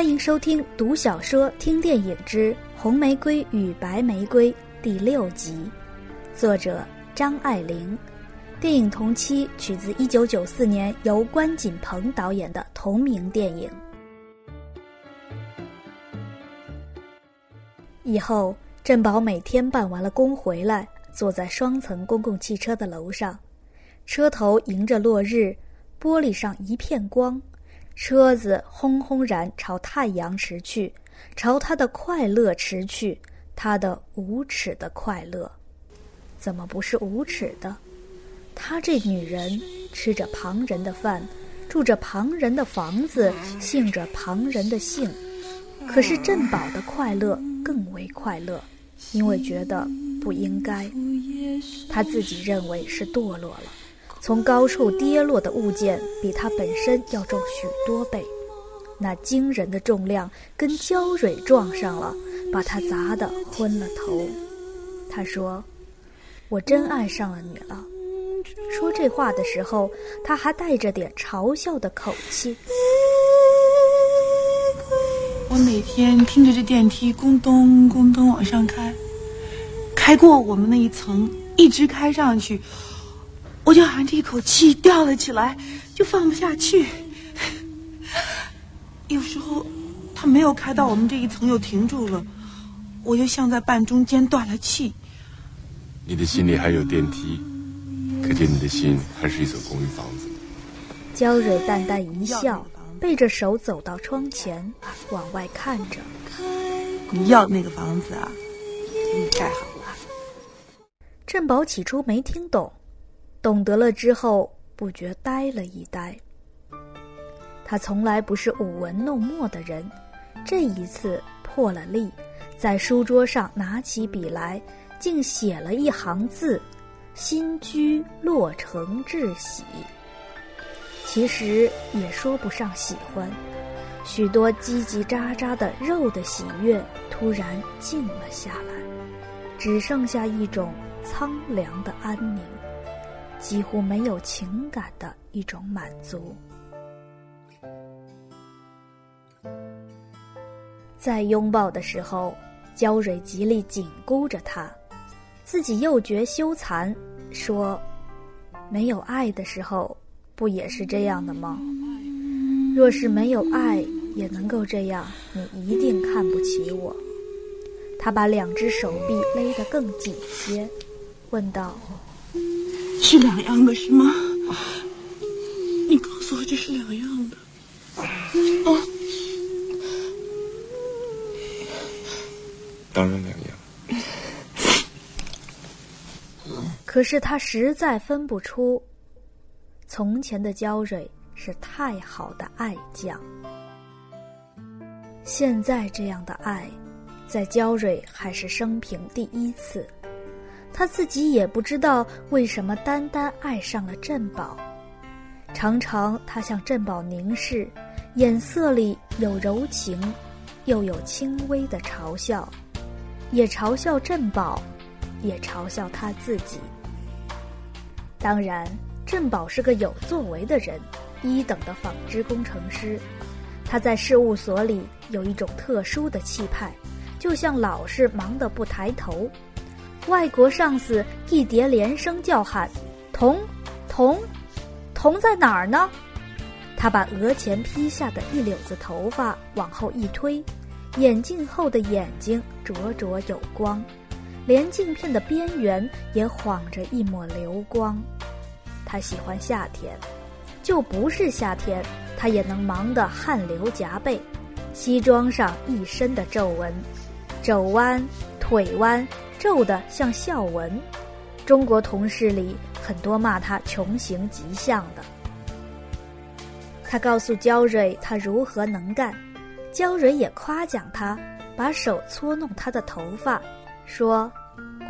欢迎收听《读小说听电影之红玫瑰与白玫瑰》第六集，作者张爱玲。电影同期取自1994年由关锦鹏导演的同名电影。以后，振宝每天办完了工回来，坐在双层公共汽车的楼上，车头迎着落日，玻璃上一片光。车子轰轰然朝太阳驰去，朝他的快乐驰去，他的无耻的快乐，怎么不是无耻的？他这女人吃着旁人的饭，住着旁人的房子，姓着旁人的姓，可是振宝的快乐更为快乐，因为觉得不应该，他自己认为是堕落了。从高处跌落的物件比它本身要重许多倍，那惊人的重量跟焦蕊撞上了，把他砸得昏了头。他说：“我真爱上了你了。”说这话的时候，他还带着点嘲笑的口气。我每天听着这电梯咕咚咕咚往上开，开过我们那一层，一直开上去。我就含着一口气吊了起来，就放不下去。有时候，他没有开到我们这一层又停住了，我就像在半中间断了气。你的心里还有电梯，可见你的心还是一所公寓房子。焦蕊淡淡一笑，背着手走到窗前，往外看着。你要那个房子啊？给你盖好了。振宝起初没听懂。懂得了之后，不觉呆了一呆。他从来不是舞文弄墨的人，这一次破了例，在书桌上拿起笔来，竟写了一行字：“新居落成至喜。”其实也说不上喜欢，许多叽叽喳喳的肉的喜悦突然静了下来，只剩下一种苍凉的安宁。几乎没有情感的一种满足。在拥抱的时候，焦蕊极力紧箍着他，自己又觉羞惭，说：“没有爱的时候，不也是这样的吗？若是没有爱也能够这样，你一定看不起我。”他把两只手臂勒得更紧些，问道。是两样的，是吗？你告诉我这是两样的。哦，当然两样。可是他实在分不出，从前的焦蕊是太好的爱将，现在这样的爱，在焦蕊还是生平第一次。他自己也不知道为什么单单爱上了振宝，常常他向振宝凝视，眼色里有柔情，又有轻微的嘲笑，也嘲笑振宝，也嘲笑他自己。当然，振宝是个有作为的人，一等的纺织工程师，他在事务所里有一种特殊的气派，就像老是忙得不抬头。外国上司一叠连声叫喊：“铜，铜，铜在哪儿呢？”他把额前披下的一绺子头发往后一推，眼镜后的眼睛灼灼有光，连镜片的边缘也晃着一抹流光。他喜欢夏天，就不是夏天，他也能忙得汗流浃背，西装上一身的皱纹，肘弯，腿弯。皱的像笑纹，中国同事里很多骂他穷形极相的。他告诉焦蕊他如何能干，焦蕊也夸奖他，把手搓弄他的头发，说：“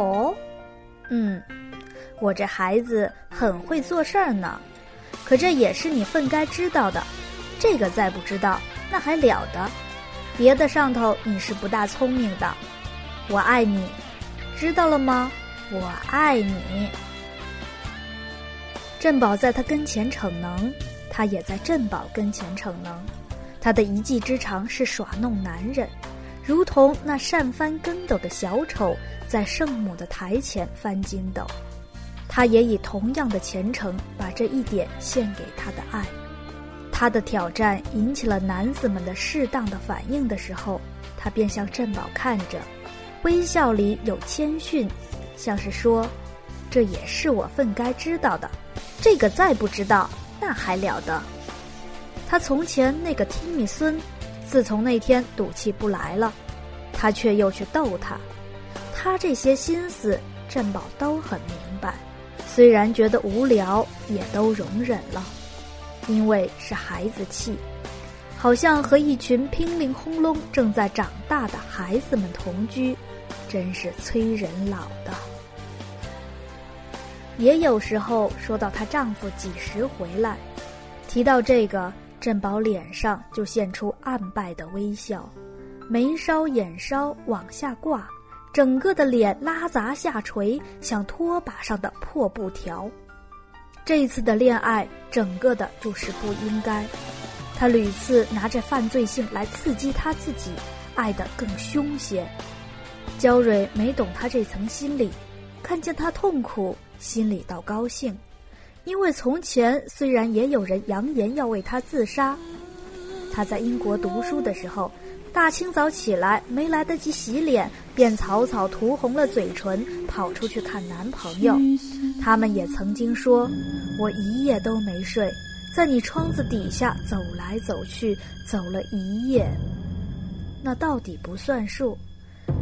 哦，嗯，我这孩子很会做事儿呢。可这也是你分该知道的，这个再不知道那还了得？别的上头你是不大聪明的，我爱你。”知道了吗？我爱你。振宝在他跟前逞能，他也在振宝跟前逞能。他的一技之长是耍弄男人，如同那善翻跟斗的小丑在圣母的台前翻筋斗。他也以同样的虔诚把这一点献给他的爱。他的挑战引起了男子们的适当的反应的时候，他便向镇宝看着，微笑里有谦逊，像是说：“这也是我分该知道的。这个再不知道，那还了得。”他从前那个提米孙，自从那天赌气不来了，他却又去逗他。他这些心思，振宝都很明白。虽然觉得无聊，也都容忍了，因为是孩子气，好像和一群乒铃轰隆正在长大的孩子们同居，真是催人老的。也有时候说到她丈夫几时回来，提到这个。镇宝脸上就现出暗败的微笑，眉梢眼梢往下挂，整个的脸拉杂下垂，像拖把上的破布条。这次的恋爱，整个的就是不应该。他屡次拿着犯罪性来刺激他自己，爱得更凶些。焦蕊没懂他这层心理，看见他痛苦，心里倒高兴。因为从前虽然也有人扬言要为他自杀，他在英国读书的时候，大清早起来没来得及洗脸，便草草涂红了嘴唇，跑出去看男朋友。他们也曾经说：“我一夜都没睡，在你窗子底下走来走去，走了一夜。”那到底不算数，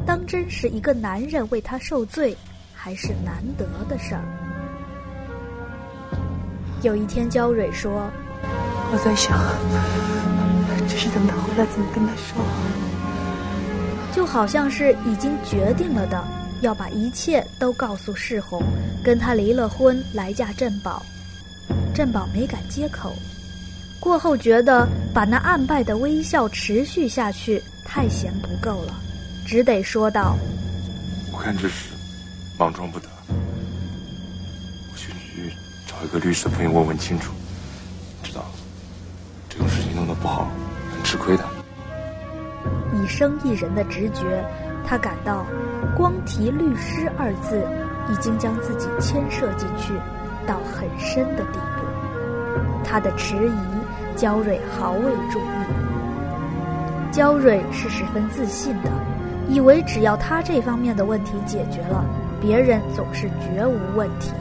当真是一个男人为他受罪，还是难得的事儿。有一天，焦蕊说：“我在想，只是等他回来怎么跟他说。就好像是已经决定了的，要把一切都告诉世红，跟他离了婚，来嫁镇宝。镇宝没敢接口，过后觉得把那暗败的微笑持续下去太嫌不够了，只得说道：“我看这事莽撞不得我去。”找一个律师朋友问问清楚，知道这种事情弄得不好，很吃亏的。以生意人的直觉，他感到光提律师二字，已经将自己牵涉进去到很深的地步。他的迟疑，焦蕊毫未注意。焦蕊是十分自信的，以为只要他这方面的问题解决了，别人总是绝无问题。